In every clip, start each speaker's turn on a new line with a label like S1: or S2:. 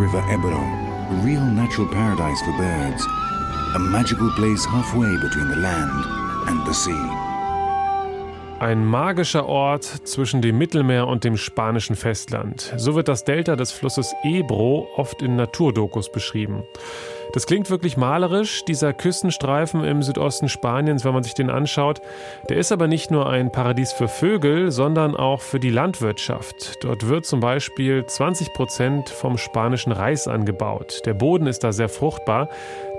S1: River Ebro, a real natural paradise for birds, a magical place halfway between the land and the sea.
S2: Ein magischer Ort zwischen dem Mittelmeer und dem spanischen Festland. So wird das Delta des Flusses Ebro oft in Naturdokus beschrieben. Das klingt wirklich malerisch, dieser Küstenstreifen im Südosten Spaniens, wenn man sich den anschaut. Der ist aber nicht nur ein Paradies für Vögel, sondern auch für die Landwirtschaft. Dort wird zum Beispiel 20 Prozent vom spanischen Reis angebaut. Der Boden ist da sehr fruchtbar.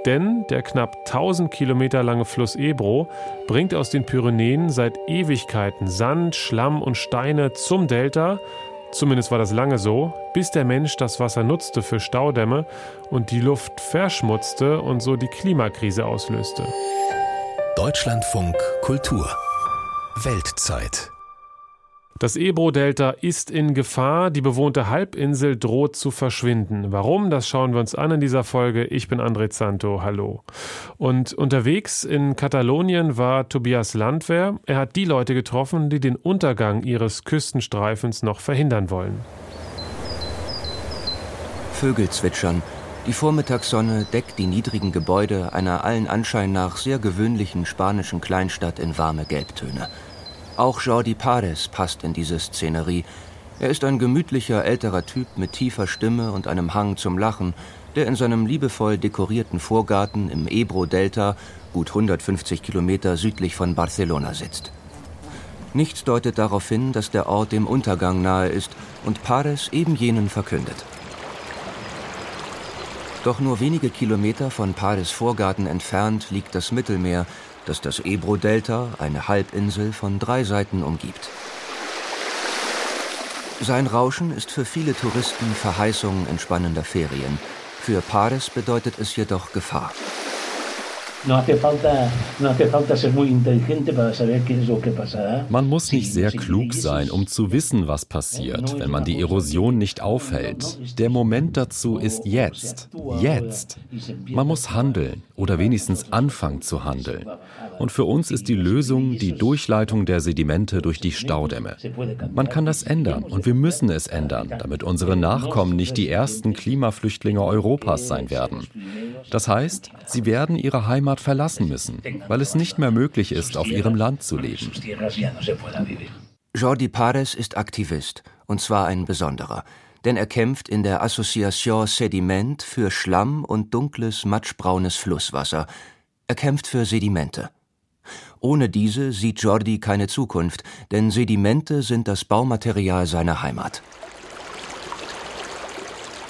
S2: Denn der knapp 1000 Kilometer lange Fluss Ebro bringt aus den Pyrenäen seit Ewigkeiten Sand, Schlamm und Steine zum Delta Zumindest war das lange so, bis der Mensch das Wasser nutzte für Staudämme und die Luft verschmutzte und so die Klimakrise auslöste.
S3: Deutschlandfunk Kultur Weltzeit
S2: das Ebro-Delta ist in Gefahr. Die bewohnte Halbinsel droht zu verschwinden. Warum? Das schauen wir uns an in dieser Folge. Ich bin André Zanto. Hallo. Und unterwegs in Katalonien war Tobias Landwehr. Er hat die Leute getroffen, die den Untergang ihres Küstenstreifens noch verhindern wollen.
S4: Vögel zwitschern. Die Vormittagssonne deckt die niedrigen Gebäude einer allen Anschein nach sehr gewöhnlichen spanischen Kleinstadt in warme Gelbtöne. Auch Jordi Pares passt in diese Szenerie. Er ist ein gemütlicher älterer Typ mit tiefer Stimme und einem Hang zum Lachen, der in seinem liebevoll dekorierten Vorgarten im Ebro-Delta, gut 150 Kilometer südlich von Barcelona sitzt. Nichts deutet darauf hin, dass der Ort dem Untergang nahe ist und Pares eben jenen verkündet. Doch nur wenige Kilometer von Pares Vorgarten entfernt liegt das Mittelmeer, das das Ebro-Delta, eine Halbinsel, von drei Seiten umgibt. Sein Rauschen ist für viele Touristen Verheißung entspannender Ferien. Für Pares bedeutet es jedoch Gefahr.
S5: Man muss nicht sehr klug sein, um zu wissen, was passiert, wenn man die Erosion nicht aufhält. Der Moment dazu ist jetzt. Jetzt. Man muss handeln oder wenigstens anfangen zu handeln. Und für uns ist die Lösung die Durchleitung der Sedimente durch die Staudämme. Man kann das ändern und wir müssen es ändern, damit unsere Nachkommen nicht die ersten Klimaflüchtlinge Europas sein werden. Das heißt, sie werden ihre Heimat verlassen müssen, weil es nicht mehr möglich ist, auf ihrem Land zu leben.
S4: Jordi Pares ist Aktivist, und zwar ein besonderer, denn er kämpft in der Association Sediment für Schlamm und dunkles, matschbraunes Flusswasser. Er kämpft für Sedimente. Ohne diese sieht Jordi keine Zukunft, denn Sedimente sind das Baumaterial seiner Heimat.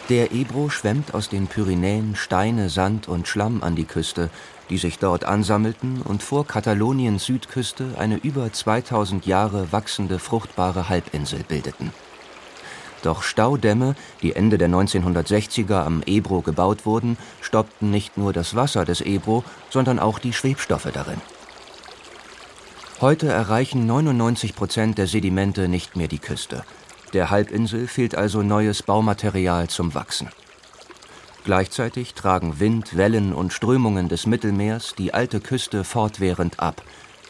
S4: Der Ebro schwemmt aus den Pyrenäen Steine, Sand und Schlamm an die Küste, die sich dort ansammelten und vor Kataloniens Südküste eine über 2000 Jahre wachsende fruchtbare Halbinsel bildeten. Doch Staudämme, die Ende der 1960er am Ebro gebaut wurden, stoppten nicht nur das Wasser des Ebro, sondern auch die Schwebstoffe darin. Heute erreichen 99 Prozent der Sedimente nicht mehr die Küste. Der Halbinsel fehlt also neues Baumaterial zum Wachsen. Gleichzeitig tragen Wind, Wellen und Strömungen des Mittelmeers die alte Küste fortwährend ab.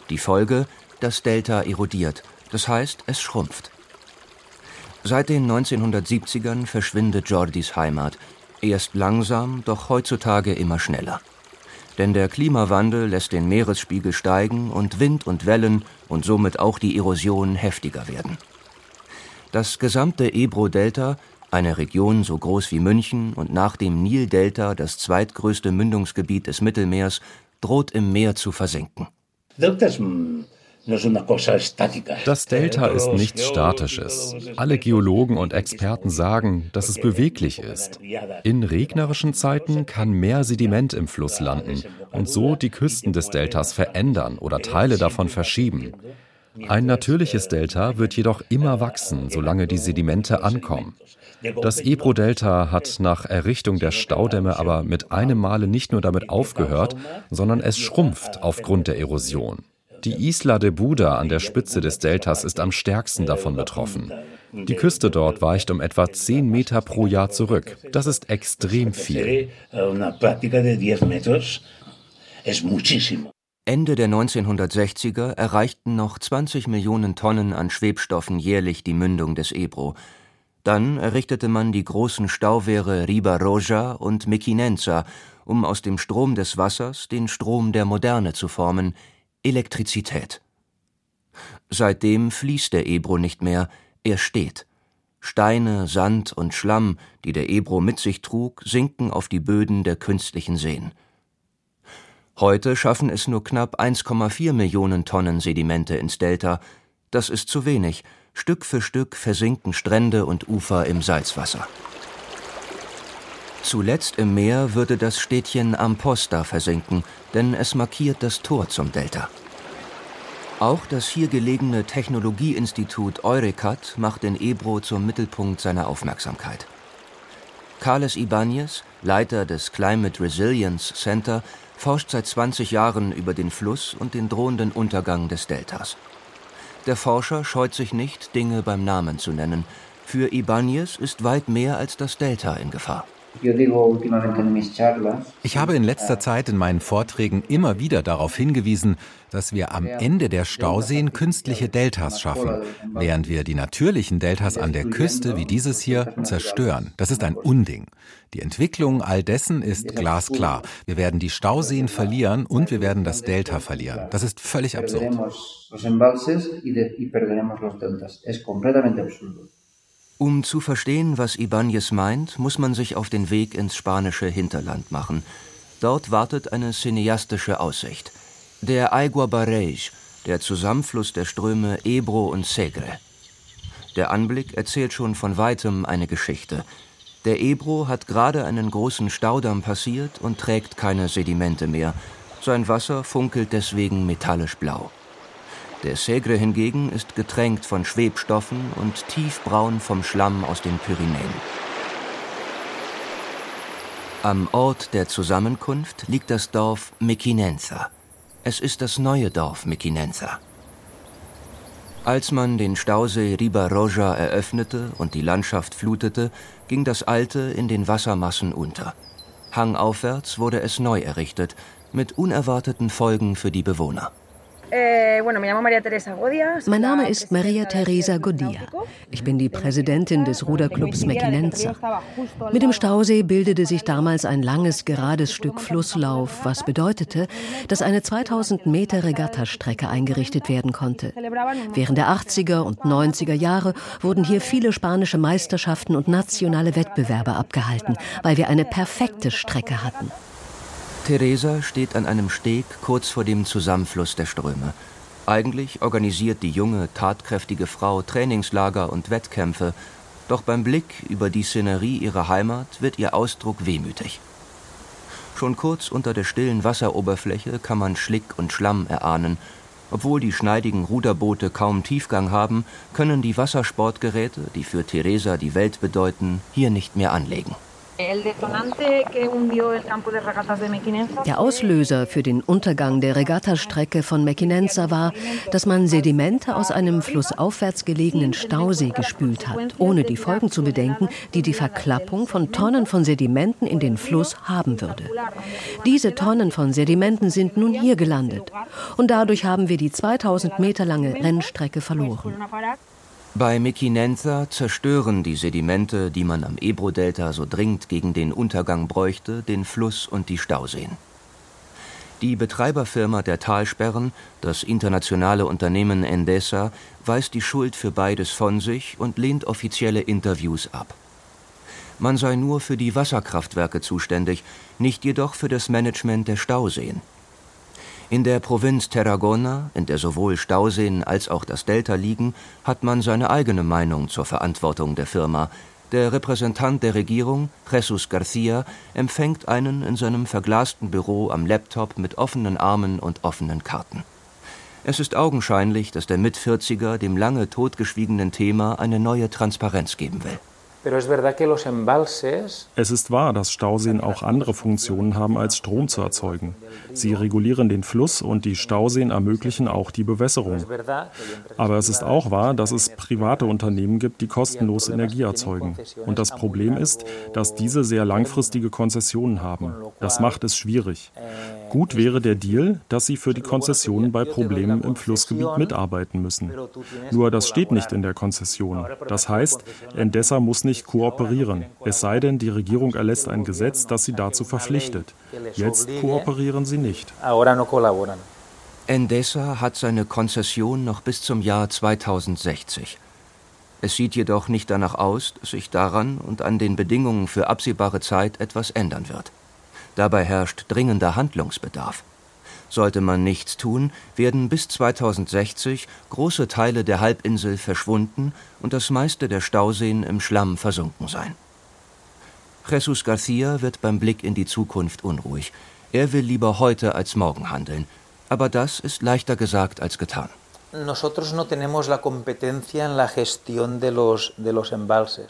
S4: Die Folge, das Delta erodiert, das heißt, es schrumpft. Seit den 1970ern verschwindet Jordis Heimat, erst langsam, doch heutzutage immer schneller. Denn der Klimawandel lässt den Meeresspiegel steigen und Wind und Wellen und somit auch die Erosion heftiger werden. Das gesamte Ebro-Delta, eine Region so groß wie München und nach dem Nildelta das zweitgrößte Mündungsgebiet des Mittelmeers, droht im Meer zu versinken.
S5: Das Delta ist nichts Statisches. Alle Geologen und Experten sagen, dass es beweglich ist. In regnerischen Zeiten kann mehr Sediment im Fluss landen und so die Küsten des Deltas verändern oder Teile davon verschieben. Ein natürliches Delta wird jedoch immer wachsen, solange die Sedimente ankommen. Das Ebro-Delta hat nach Errichtung der Staudämme aber mit einem Male nicht nur damit aufgehört, sondern es schrumpft aufgrund der Erosion. Die Isla de Buda an der Spitze des Deltas ist am stärksten davon betroffen. Die Küste dort weicht um etwa 10 Meter pro Jahr zurück. Das ist extrem viel.
S4: Ende der 1960er erreichten noch 20 Millionen Tonnen an Schwebstoffen jährlich die Mündung des Ebro. Dann errichtete man die großen Stauwehre Riba Roja und Mequinenza, um aus dem Strom des Wassers den Strom der Moderne zu formen, Elektrizität. Seitdem fließt der Ebro nicht mehr, er steht. Steine, Sand und Schlamm, die der Ebro mit sich trug, sinken auf die Böden der künstlichen Seen. Heute schaffen es nur knapp 1,4 Millionen Tonnen Sedimente ins Delta. Das ist zu wenig. Stück für Stück versinken Strände und Ufer im Salzwasser. Zuletzt im Meer würde das Städtchen Amposta versinken, denn es markiert das Tor zum Delta. Auch das hier gelegene Technologieinstitut Eurecat macht den Ebro zum Mittelpunkt seiner Aufmerksamkeit. Carles Ibanez, Leiter des Climate Resilience Center, forscht seit 20 Jahren über den Fluss und den drohenden Untergang des Deltas. Der Forscher scheut sich nicht, Dinge beim Namen zu nennen. Für Ibanez ist weit mehr als das Delta in Gefahr.
S5: Ich habe in letzter Zeit in meinen Vorträgen immer wieder darauf hingewiesen, dass wir am Ende der Stauseen künstliche Deltas schaffen, während wir die natürlichen Deltas an der Küste wie dieses hier zerstören. Das ist ein Unding. Die Entwicklung all dessen ist glasklar. Wir werden die Stauseen verlieren und wir werden das Delta verlieren. Das ist völlig absurd.
S4: Um zu verstehen, was Ibáñez meint, muss man sich auf den Weg ins spanische Hinterland machen. Dort wartet eine cineastische Aussicht. Der Aigua Barrej, der Zusammenfluss der Ströme Ebro und Segre. Der Anblick erzählt schon von weitem eine Geschichte. Der Ebro hat gerade einen großen Staudamm passiert und trägt keine Sedimente mehr. Sein Wasser funkelt deswegen metallisch blau. Der Segre hingegen ist getränkt von Schwebstoffen und tiefbraun vom Schlamm aus den Pyrenäen. Am Ort der Zusammenkunft liegt das Dorf Mequinenza. Es ist das neue Dorf Mequinenza. Als man den Stausee Riba-Roja eröffnete und die Landschaft flutete, ging das alte in den Wassermassen unter. Hangaufwärts wurde es neu errichtet, mit unerwarteten Folgen für die Bewohner.
S6: Eh, mein Name ist Maria Teresa Godia. Ich bin die Präsidentin des Ruderclubs Mequinenza. Mit dem Stausee bildete sich damals ein langes, gerades Stück Flusslauf, was bedeutete, dass eine 2000 Meter Regattastrecke eingerichtet werden konnte. Während der 80er und 90er Jahre wurden hier viele spanische Meisterschaften und nationale Wettbewerbe abgehalten, weil wir eine perfekte Strecke hatten.
S4: Teresa steht an einem Steg kurz vor dem Zusammenfluss der Ströme. Eigentlich organisiert die junge, tatkräftige Frau Trainingslager und Wettkämpfe, doch beim Blick über die Szenerie ihrer Heimat wird ihr Ausdruck wehmütig. Schon kurz unter der stillen Wasseroberfläche kann man Schlick und Schlamm erahnen. Obwohl die schneidigen Ruderboote kaum Tiefgang haben, können die Wassersportgeräte, die für Teresa die Welt bedeuten, hier nicht mehr anlegen.
S6: Der Auslöser für den Untergang der Regattastrecke von Mequinenza war, dass man Sedimente aus einem flussaufwärts gelegenen Stausee gespült hat, ohne die Folgen zu bedenken, die die Verklappung von Tonnen von Sedimenten in den Fluss haben würde. Diese Tonnen von Sedimenten sind nun hier gelandet und dadurch haben wir die 2000 Meter lange Rennstrecke verloren.
S4: Bei Mequinenza zerstören die Sedimente, die man am Ebro-Delta so dringend gegen den Untergang bräuchte, den Fluss und die Stauseen. Die Betreiberfirma der Talsperren, das internationale Unternehmen Endesa, weist die Schuld für beides von sich und lehnt offizielle Interviews ab. Man sei nur für die Wasserkraftwerke zuständig, nicht jedoch für das Management der Stauseen. In der Provinz Tarragona, in der sowohl Stauseen als auch das Delta liegen, hat man seine eigene Meinung zur Verantwortung der Firma. Der Repräsentant der Regierung, Jesus Garcia, empfängt einen in seinem verglasten Büro am Laptop mit offenen Armen und offenen Karten. Es ist augenscheinlich, dass der Mitvierziger dem lange totgeschwiegenen Thema eine neue Transparenz geben will.
S7: Es ist wahr, dass Stauseen auch andere Funktionen haben, als Strom zu erzeugen. Sie regulieren den Fluss und die Stauseen ermöglichen auch die Bewässerung. Aber es ist auch wahr, dass es private Unternehmen gibt, die kostenlos Energie erzeugen. Und das Problem ist, dass diese sehr langfristige Konzessionen haben. Das macht es schwierig. Gut wäre der Deal, dass sie für die Konzessionen bei Problemen im Flussgebiet mitarbeiten müssen. Nur das steht nicht in der Konzession. Das heißt, Endesa muss nicht kooperieren, es sei denn, die Regierung erlässt ein Gesetz, das sie dazu verpflichtet. Jetzt kooperieren sie nicht.
S4: Endesa hat seine Konzession noch bis zum Jahr 2060. Es sieht jedoch nicht danach aus, dass sich daran und an den Bedingungen für absehbare Zeit etwas ändern wird. Dabei herrscht dringender Handlungsbedarf. Sollte man nichts tun, werden bis 2060 große Teile der Halbinsel verschwunden und das meiste der Stauseen im Schlamm versunken sein. Jesus Garcia wird beim Blick in die Zukunft unruhig. Er will lieber heute als morgen handeln. Aber das ist leichter gesagt als getan.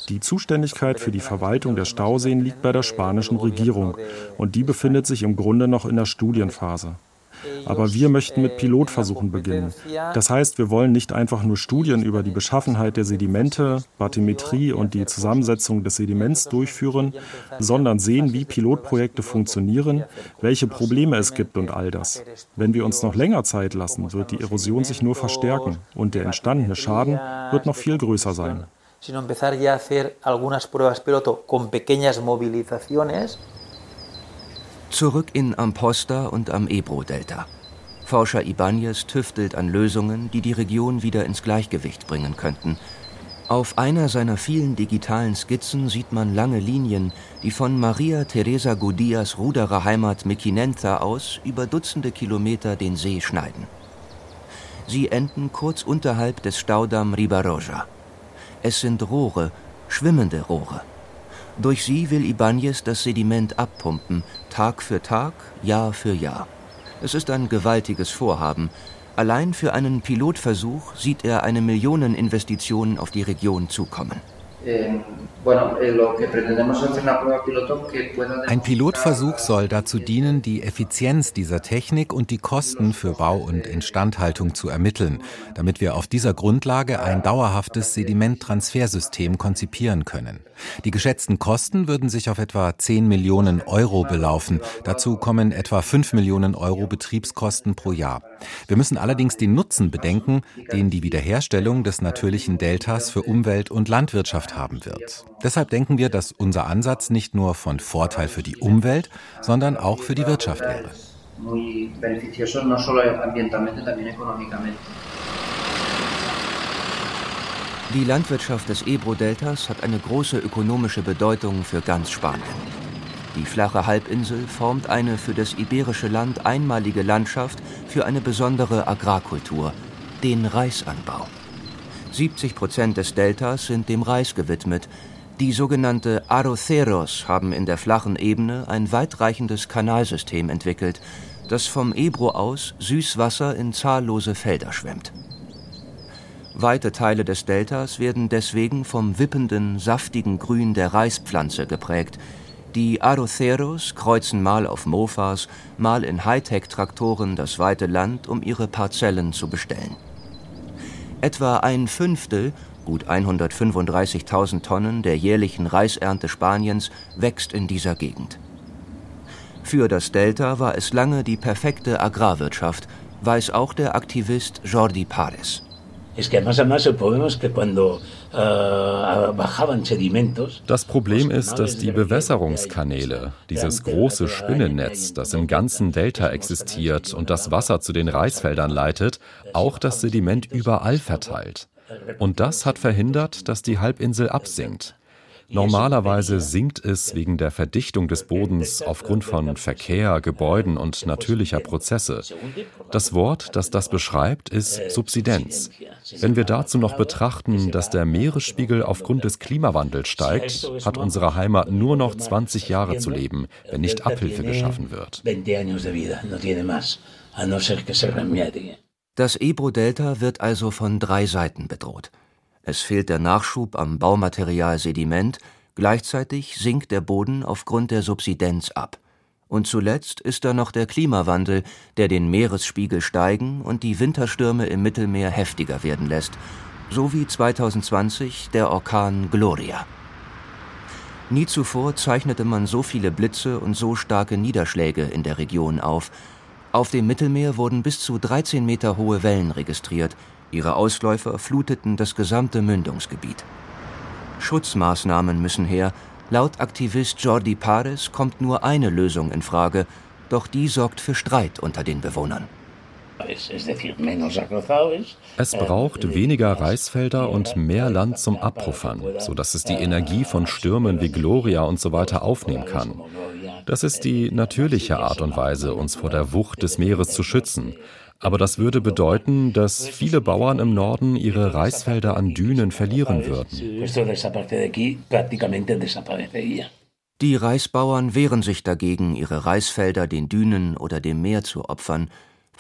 S7: Die Zuständigkeit für die Verwaltung der Stauseen liegt bei der spanischen Regierung und die befindet sich im Grunde noch in der Studienphase. Aber wir möchten mit Pilotversuchen beginnen. Das heißt, wir wollen nicht einfach nur Studien über die Beschaffenheit der Sedimente, Bathymetrie und die Zusammensetzung des Sediments durchführen, sondern sehen, wie Pilotprojekte funktionieren, welche Probleme es gibt und all das. Wenn wir uns noch länger Zeit lassen, wird die Erosion sich nur verstärken und der entstandene Schaden wird noch viel größer sein
S8: sino empezar ya a hacer algunas pruebas piloto con pequeñas movilizaciones
S4: Zurück in Amposta und am Ebro-Delta. Forscher Ibanez tüftelt an Lösungen, die die Region wieder ins Gleichgewicht bringen könnten. Auf einer seiner vielen digitalen Skizzen sieht man lange Linien, die von Maria Teresa Godias Rudererheimat Mequinenza aus über Dutzende Kilometer den See schneiden. Sie enden kurz unterhalb des Staudamm Ribaroja. Es sind Rohre, schwimmende Rohre. Durch sie will Ibanez das Sediment abpumpen, Tag für Tag, Jahr für Jahr. Es ist ein gewaltiges Vorhaben. Allein für einen Pilotversuch sieht er eine Millioneninvestition auf die Region zukommen.
S9: Eh, Ein Pilotversuch soll dazu dienen, die Effizienz dieser Technik und die Kosten für Bau und Instandhaltung zu ermitteln, damit wir auf dieser Grundlage ein dauerhaftes Sedimenttransfersystem konzipieren können. Die geschätzten Kosten würden sich auf etwa 10 Millionen Euro belaufen. Dazu kommen etwa 5 Millionen Euro Betriebskosten pro Jahr. Wir müssen allerdings den Nutzen bedenken, den die Wiederherstellung des natürlichen Deltas für Umwelt und Landwirtschaft haben wird. Deshalb denken wir, dass unser Ansatz nicht nur von Vorteil für die Umwelt, sondern auch für die Wirtschaft wäre.
S4: Die Landwirtschaft des Ebro-Deltas hat eine große ökonomische Bedeutung für ganz Spanien. Die flache Halbinsel formt eine für das iberische Land einmalige Landschaft für eine besondere Agrarkultur, den Reisanbau. 70 Prozent des Deltas sind dem Reis gewidmet. Die sogenannte Arroceros haben in der flachen Ebene ein weitreichendes Kanalsystem entwickelt, das vom Ebro aus Süßwasser in zahllose Felder schwemmt. Weite Teile des Deltas werden deswegen vom wippenden, saftigen Grün der Reispflanze geprägt. Die Arroceros kreuzen mal auf Mofas, mal in Hightech-Traktoren das weite Land, um ihre Parzellen zu bestellen. Etwa ein Fünftel, gut 135.000 Tonnen der jährlichen Reisernte Spaniens, wächst in dieser Gegend. Für das Delta war es lange die perfekte Agrarwirtschaft, weiß auch der Aktivist Jordi Pares.
S5: Eh, das Problem ist, dass die Bewässerungskanäle, dieses große Spinnennetz, das im ganzen Delta existiert und das Wasser zu den Reisfeldern leitet, auch das Sediment überall verteilt. Und das hat verhindert, dass die Halbinsel absinkt. Normalerweise sinkt es wegen der Verdichtung des Bodens aufgrund von Verkehr, Gebäuden und natürlicher Prozesse. Das Wort, das das beschreibt, ist Subsidenz. Wenn wir dazu noch betrachten, dass der Meeresspiegel aufgrund des Klimawandels steigt, hat unsere Heimat nur noch 20 Jahre zu leben, wenn nicht Abhilfe geschaffen wird.
S4: Das Ebro-Delta wird also von drei Seiten bedroht. Es fehlt der Nachschub am Baumaterial Sediment, gleichzeitig sinkt der Boden aufgrund der Subsidenz ab. Und zuletzt ist da noch der Klimawandel, der den Meeresspiegel steigen und die Winterstürme im Mittelmeer heftiger werden lässt, so wie 2020 der Orkan Gloria. Nie zuvor zeichnete man so viele Blitze und so starke Niederschläge in der Region auf. Auf dem Mittelmeer wurden bis zu 13 Meter hohe Wellen registriert. Ihre Ausläufer fluteten das gesamte Mündungsgebiet. Schutzmaßnahmen müssen her. Laut Aktivist Jordi Pares kommt nur eine Lösung in Frage, doch die sorgt für Streit unter den Bewohnern.
S5: Es braucht weniger Reisfelder und mehr Land zum Abpuffern, sodass es die Energie von Stürmen wie Gloria und so weiter aufnehmen kann. Das ist die natürliche Art und Weise, uns vor der Wucht des Meeres zu schützen. Aber das würde bedeuten, dass viele Bauern im Norden ihre Reisfelder an Dünen verlieren würden.
S4: Die Reisbauern wehren sich dagegen, ihre Reisfelder den Dünen oder dem Meer zu opfern.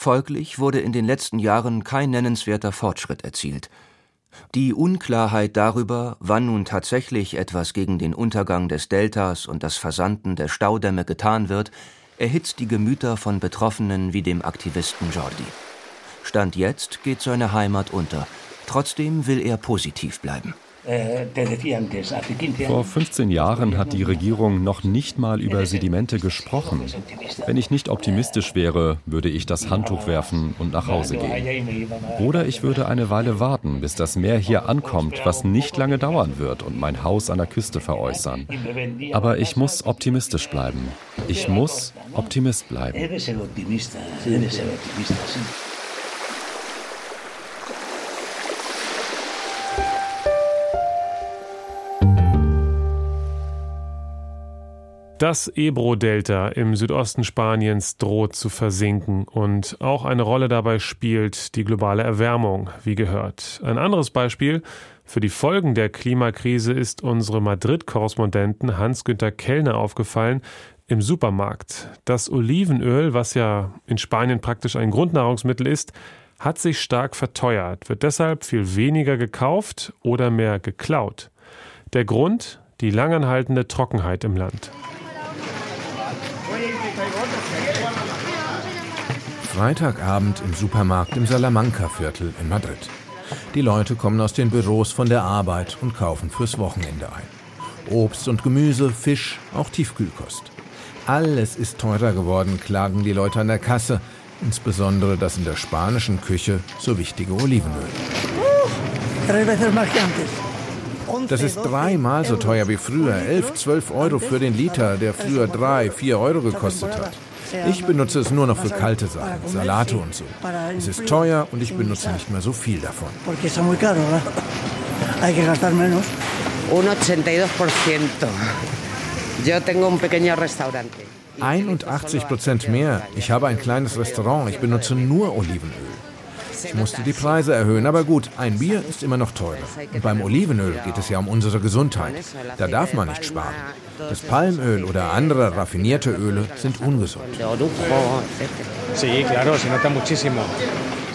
S4: Folglich wurde in den letzten Jahren kein nennenswerter Fortschritt erzielt. Die Unklarheit darüber, wann nun tatsächlich etwas gegen den Untergang des Deltas und das Versanden der Staudämme getan wird, erhitzt die Gemüter von Betroffenen wie dem Aktivisten Jordi. Stand jetzt geht seine Heimat unter. Trotzdem will er positiv bleiben.
S5: Vor 15 Jahren hat die Regierung noch nicht mal über Sedimente gesprochen. Wenn ich nicht optimistisch wäre, würde ich das Handtuch werfen und nach Hause gehen. Oder ich würde eine Weile warten, bis das Meer hier ankommt, was nicht lange dauern wird, und mein Haus an der Küste veräußern. Aber ich muss optimistisch bleiben. Ich muss Optimist bleiben.
S2: Das Ebro-Delta im Südosten Spaniens droht zu versinken und auch eine Rolle dabei spielt die globale Erwärmung, wie gehört. Ein anderes Beispiel für die Folgen der Klimakrise ist unsere Madrid-Korrespondenten Hans-Günter Kellner aufgefallen im Supermarkt. Das Olivenöl, was ja in Spanien praktisch ein Grundnahrungsmittel ist, hat sich stark verteuert, wird deshalb viel weniger gekauft oder mehr geklaut. Der Grund? Die langanhaltende Trockenheit im Land.
S10: Freitagabend im Supermarkt im Salamanca-Viertel in Madrid. Die Leute kommen aus den Büros von der Arbeit und kaufen fürs Wochenende ein. Obst und Gemüse, Fisch, auch Tiefkühlkost. Alles ist teurer geworden, klagen die Leute an der Kasse, insbesondere das in der spanischen Küche so wichtige Olivenöl. Das ist dreimal so teuer wie früher. 11, 12 Euro für den Liter, der früher 3, 4 Euro gekostet hat. Ich benutze es nur noch für kalte Sachen, Salate und so. Es ist teuer und ich benutze nicht mehr so viel davon.
S11: Un 82%. Yo tengo un pequeño restaurante.
S10: 81 Prozent mehr. Ich habe ein kleines Restaurant. Ich benutze nur Olivenöl. Ich musste die Preise erhöhen, aber gut, ein Bier ist immer noch teurer. Und beim Olivenöl geht es ja um unsere Gesundheit. Da darf man nicht sparen. Das Palmöl oder andere raffinierte Öle sind ungesund.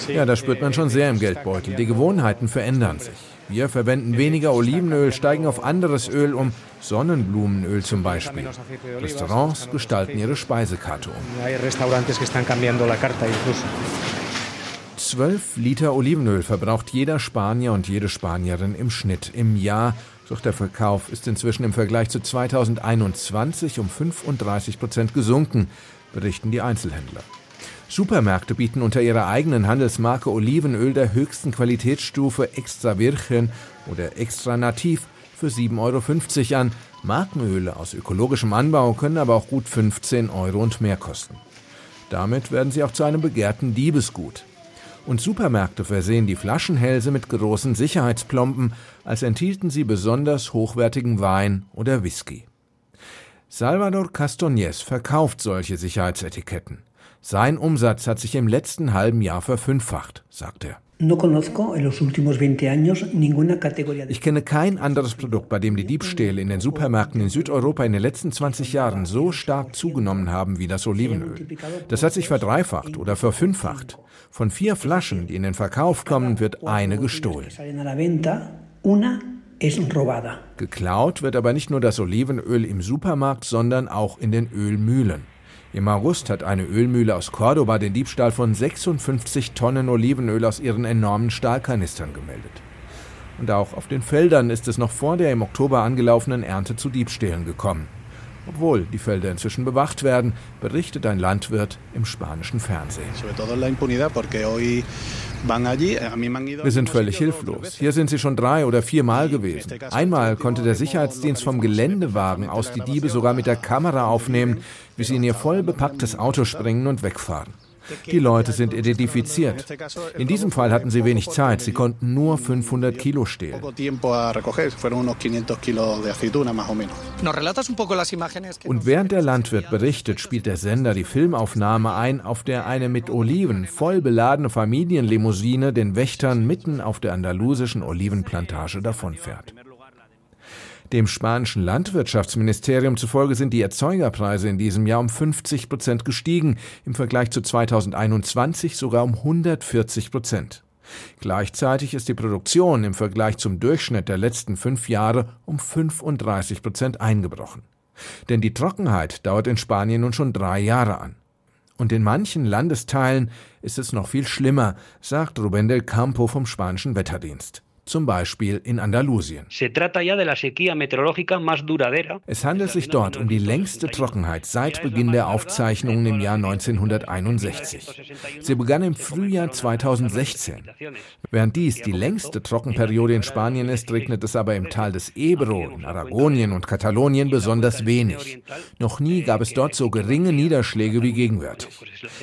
S10: Ja, das spürt man schon sehr im Geldbeutel. Die Gewohnheiten verändern sich. Wir verwenden weniger Olivenöl, steigen auf anderes Öl um, Sonnenblumenöl zum Beispiel. Restaurants gestalten ihre Speisekarte um. 12 Liter Olivenöl verbraucht jeder Spanier und jede Spanierin im Schnitt im Jahr. Doch der Verkauf ist inzwischen im Vergleich zu 2021 um 35 Prozent gesunken, berichten die Einzelhändler. Supermärkte bieten unter ihrer eigenen Handelsmarke Olivenöl der höchsten Qualitätsstufe Extra Virgen oder Extra Nativ für 7,50 Euro an. Markenöle aus ökologischem Anbau können aber auch gut 15 Euro und mehr kosten. Damit werden sie auch zu einem begehrten Diebesgut und Supermärkte versehen die Flaschenhälse mit großen Sicherheitsplomben, als enthielten sie besonders hochwertigen Wein oder Whisky. Salvador Castoñez verkauft solche Sicherheitsetiketten. Sein Umsatz hat sich im letzten halben Jahr verfünffacht, sagt er. Ich kenne kein anderes Produkt, bei dem die Diebstähle in den Supermärkten in Südeuropa in den letzten 20 Jahren so stark zugenommen haben wie das Olivenöl. Das hat sich verdreifacht oder verfünffacht. Von vier Flaschen, die in den Verkauf kommen, wird eine gestohlen. Geklaut wird aber nicht nur das Olivenöl im Supermarkt, sondern auch in den Ölmühlen. Im August hat eine Ölmühle aus Cordoba den Diebstahl von 56 Tonnen Olivenöl aus ihren enormen Stahlkanistern gemeldet. Und auch auf den Feldern ist es noch vor der im Oktober angelaufenen Ernte zu Diebstählen gekommen. Obwohl die Felder inzwischen bewacht werden, berichtet ein Landwirt im spanischen Fernsehen. Wir sind völlig hilflos. Hier sind sie schon drei oder vier Mal gewesen. Einmal konnte der Sicherheitsdienst vom Geländewagen aus die Diebe sogar mit der Kamera aufnehmen, wie sie in ihr voll bepacktes Auto springen und wegfahren. Die Leute sind identifiziert. In diesem Fall hatten sie wenig Zeit. Sie konnten nur 500 Kilo stehlen. Und während der Landwirt berichtet, spielt der Sender die Filmaufnahme ein, auf der eine mit Oliven voll beladene Familienlimousine den Wächtern mitten auf der andalusischen Olivenplantage davonfährt. Dem spanischen Landwirtschaftsministerium zufolge sind die Erzeugerpreise in diesem Jahr um 50 Prozent gestiegen, im Vergleich zu 2021 sogar um 140 Prozent. Gleichzeitig ist die Produktion im Vergleich zum Durchschnitt der letzten fünf Jahre um 35 Prozent eingebrochen. Denn die Trockenheit dauert in Spanien nun schon drei Jahre an. Und in manchen Landesteilen ist es noch viel schlimmer, sagt Rubén del Campo vom spanischen Wetterdienst zum Beispiel in Andalusien. Es handelt sich dort um die längste Trockenheit seit Beginn der Aufzeichnungen im Jahr 1961. Sie begann im Frühjahr 2016. Während dies die längste Trockenperiode in Spanien ist, regnet es aber im Tal des Ebro, in Aragonien und Katalonien besonders wenig. Noch nie gab es dort so geringe Niederschläge wie gegenwärtig.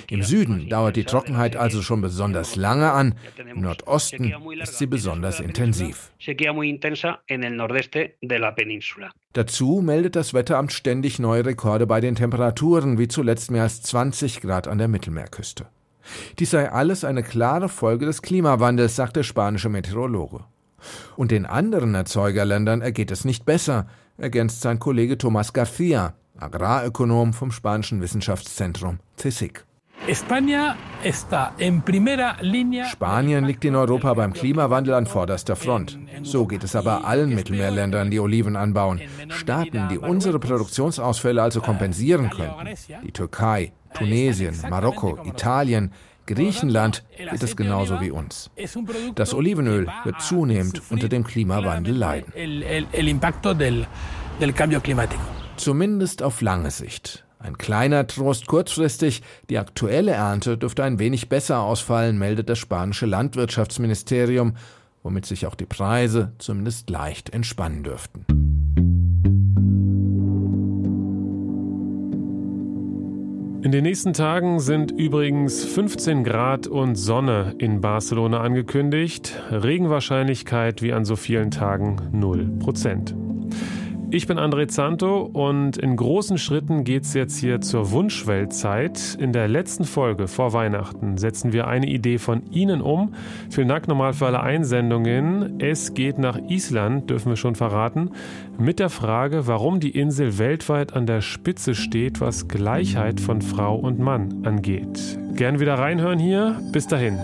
S10: Im Süden dauert die Trockenheit also schon besonders lange an, im Nordosten ist sie besonders intensiv intensiv. Dazu meldet das Wetteramt ständig neue Rekorde bei den Temperaturen, wie zuletzt mehr als 20 Grad an der Mittelmeerküste. Dies sei alles eine klare Folge des Klimawandels, sagt der spanische Meteorologe. Und den anderen Erzeugerländern ergeht es nicht besser, ergänzt sein Kollege Thomas García, Agrarökonom vom spanischen Wissenschaftszentrum CSIC. Spanien liegt in Europa beim Klimawandel an vorderster Front. So geht es aber allen Mittelmeerländern, die Oliven anbauen. Staaten, die unsere Produktionsausfälle also kompensieren könnten. Die Türkei, Tunesien, Marokko, Italien, Griechenland geht es genauso wie uns. Das Olivenöl wird zunehmend unter dem Klimawandel leiden. Zumindest auf lange Sicht. Ein kleiner Trost kurzfristig, die aktuelle Ernte dürfte ein wenig besser ausfallen, meldet das spanische Landwirtschaftsministerium, womit sich auch die Preise zumindest leicht entspannen dürften.
S2: In den nächsten Tagen sind übrigens 15 Grad und Sonne in Barcelona angekündigt. Regenwahrscheinlichkeit wie an so vielen Tagen 0 Prozent. Ich bin André Zanto und in großen Schritten geht es jetzt hier zur Wunschweltzeit. In der letzten Folge vor Weihnachten setzen wir eine Idee von Ihnen um. Vielen Dank nochmal für alle Einsendungen. Es geht nach Island, dürfen wir schon verraten, mit der Frage, warum die Insel weltweit an der Spitze steht, was Gleichheit von Frau und Mann angeht. Gern wieder reinhören hier. Bis dahin.